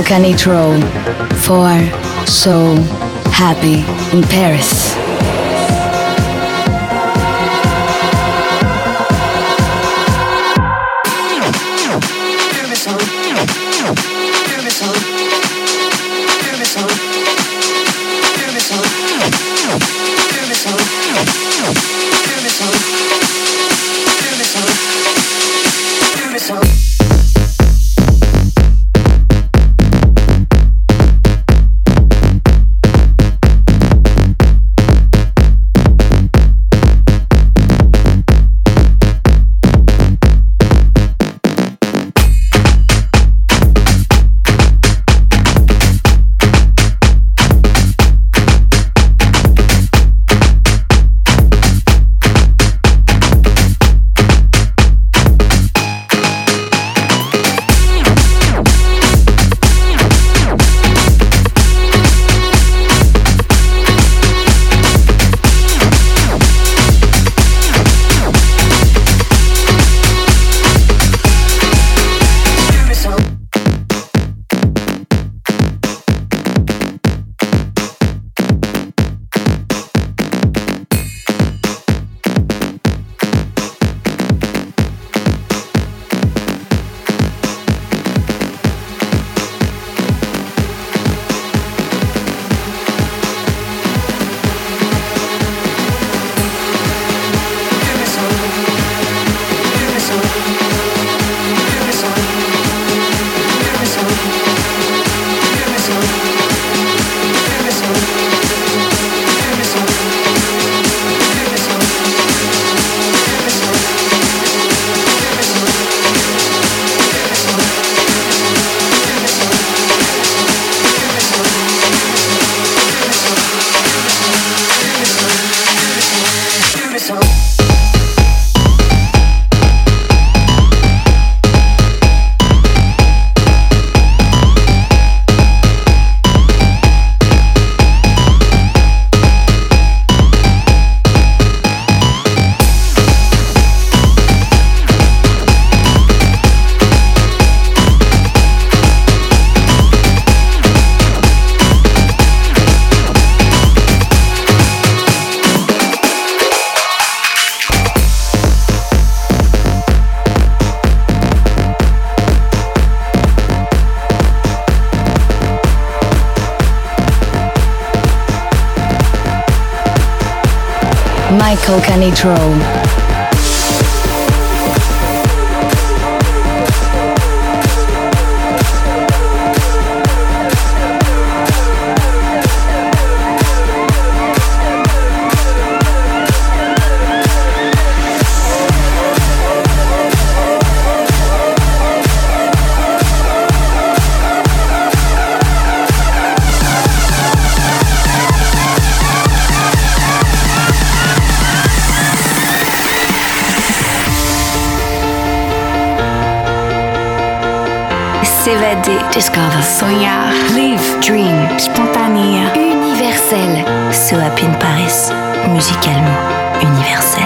Michael Canitrot for So Happy in Paris. Discover. Soñar. Live. Dream. Spontané. Universel. So up in Paris. Musicalement universel.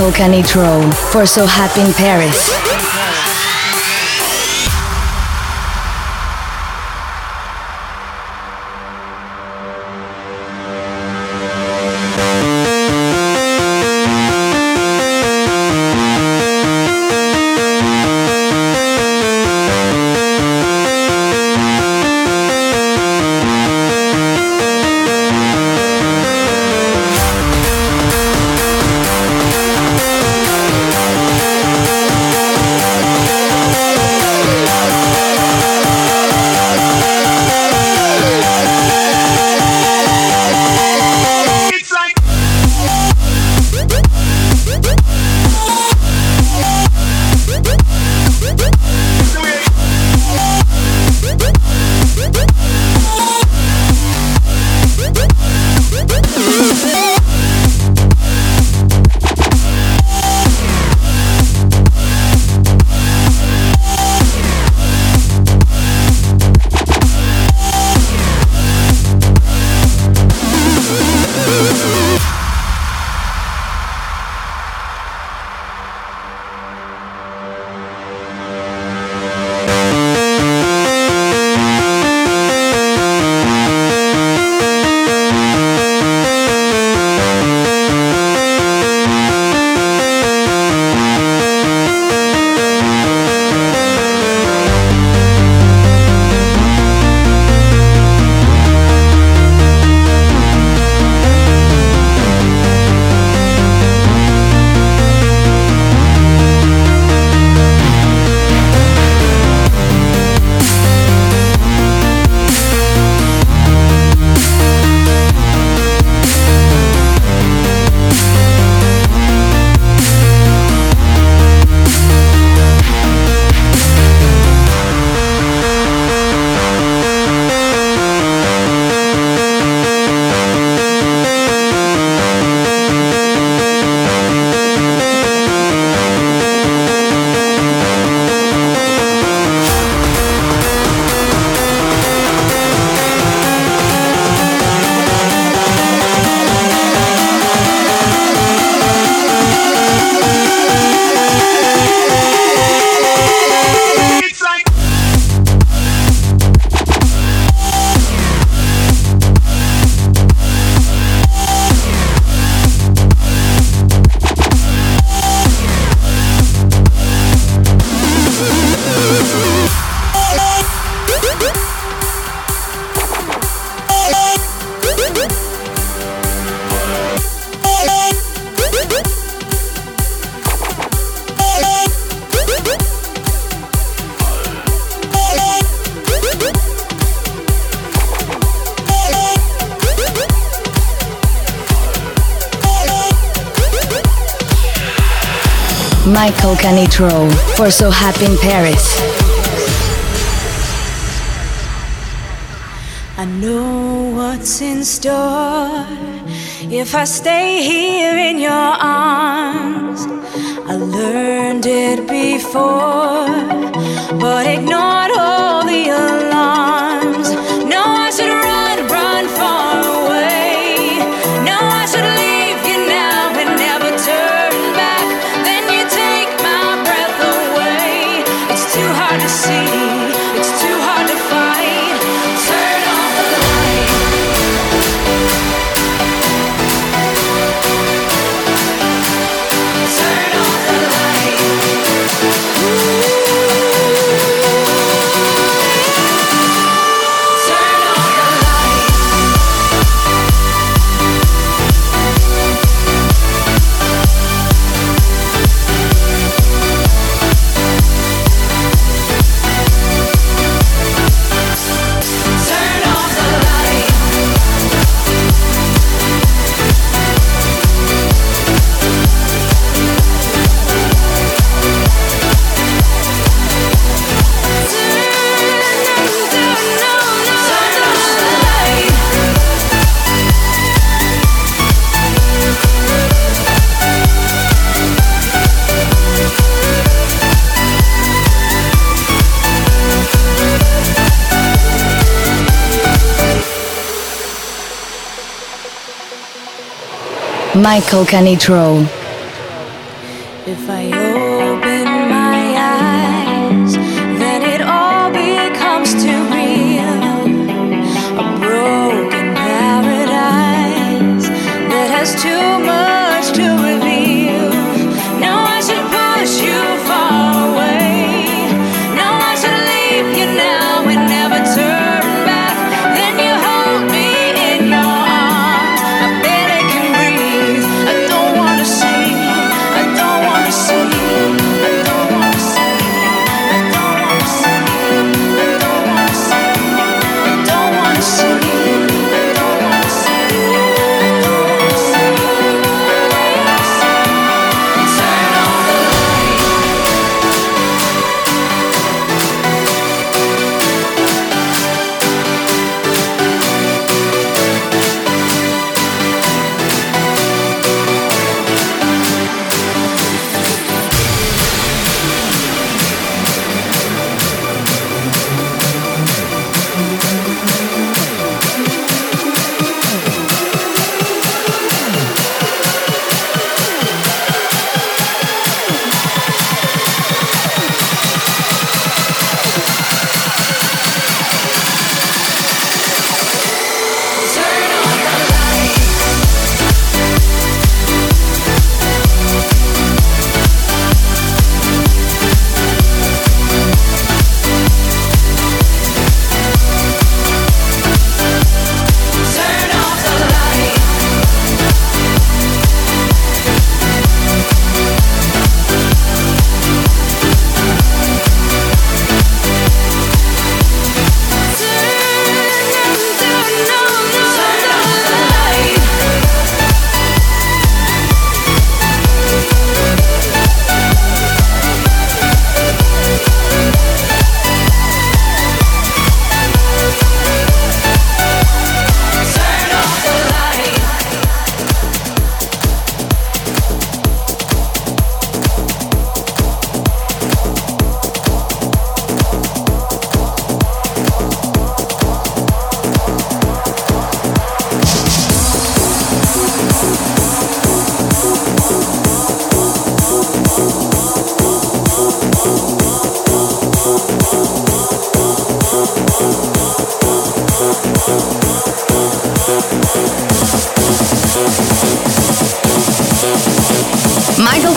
Michael Canitrot for So Happy in Paris. Canitrot for So Happy in Paris. I know what's in store if I stay here in your arms. I learned it before, but ignored Michael Canitrot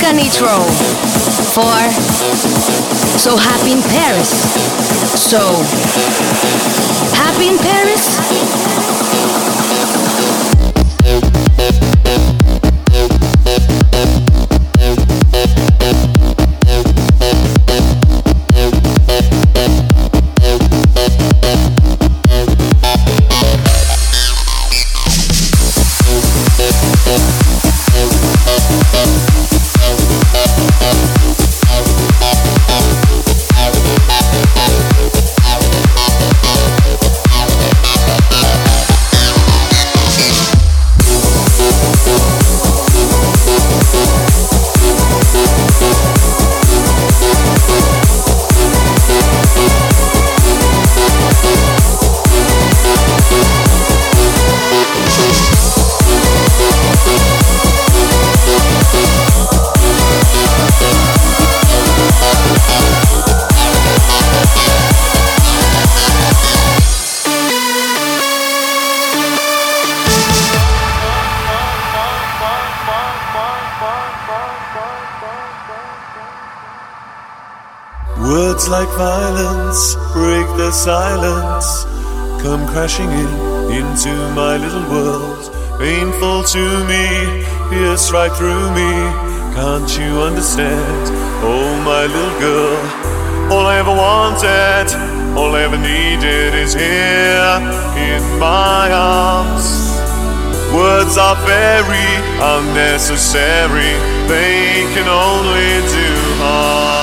silence to me, pierce right through me. Can't you understand? Oh, my little girl. All I ever wanted, all I ever needed is here in my arms. Words are very unnecessary, they can only do harm.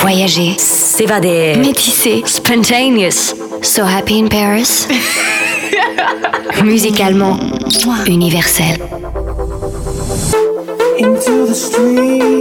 Voyager. S'évader. Métisser. Spontaneous. So happy in Paris. Musicalement, universel. Into the.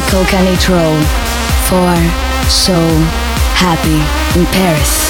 Michael for So Happy in Paris.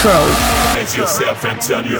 control. Make yourself and turn your.